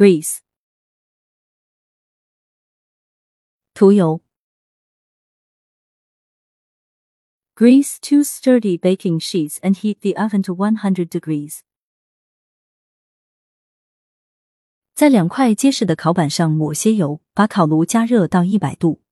Grease。涂油。Grease two sturdy baking sheets and heat the oven to 100 degrees. 在两块结实的烤板上抹些油，把烤炉加热到一百度。